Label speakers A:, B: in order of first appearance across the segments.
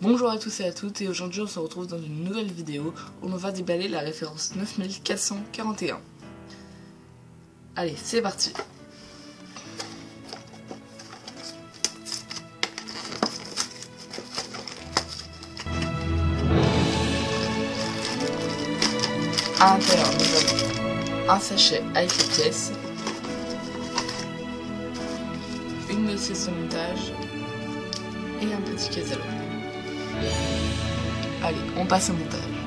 A: Bonjour à tous et à toutes et aujourd'hui on se retrouve dans une nouvelle vidéo où on va déballer la référence 9441. Allez, c'est parti À l'intérieur, nous avons un sachet avec les pièces, une de montage et un petit catalogue. Allez, on passe au montage.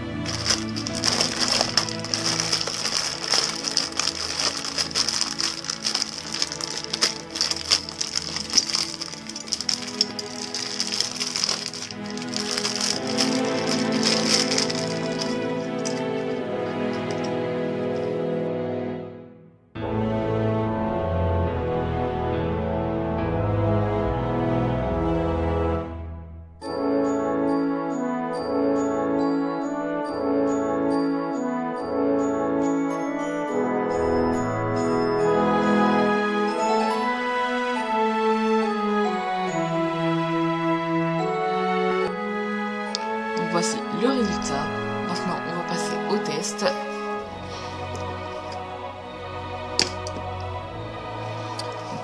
A: Voici le résultat. Maintenant, on va passer au test.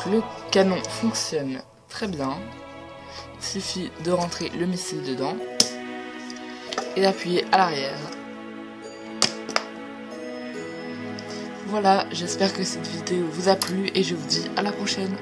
A: Le canon fonctionne très bien. Il suffit de rentrer le missile dedans et d'appuyer à l'arrière. Voilà, j'espère que cette vidéo vous a plu et je vous dis à la prochaine.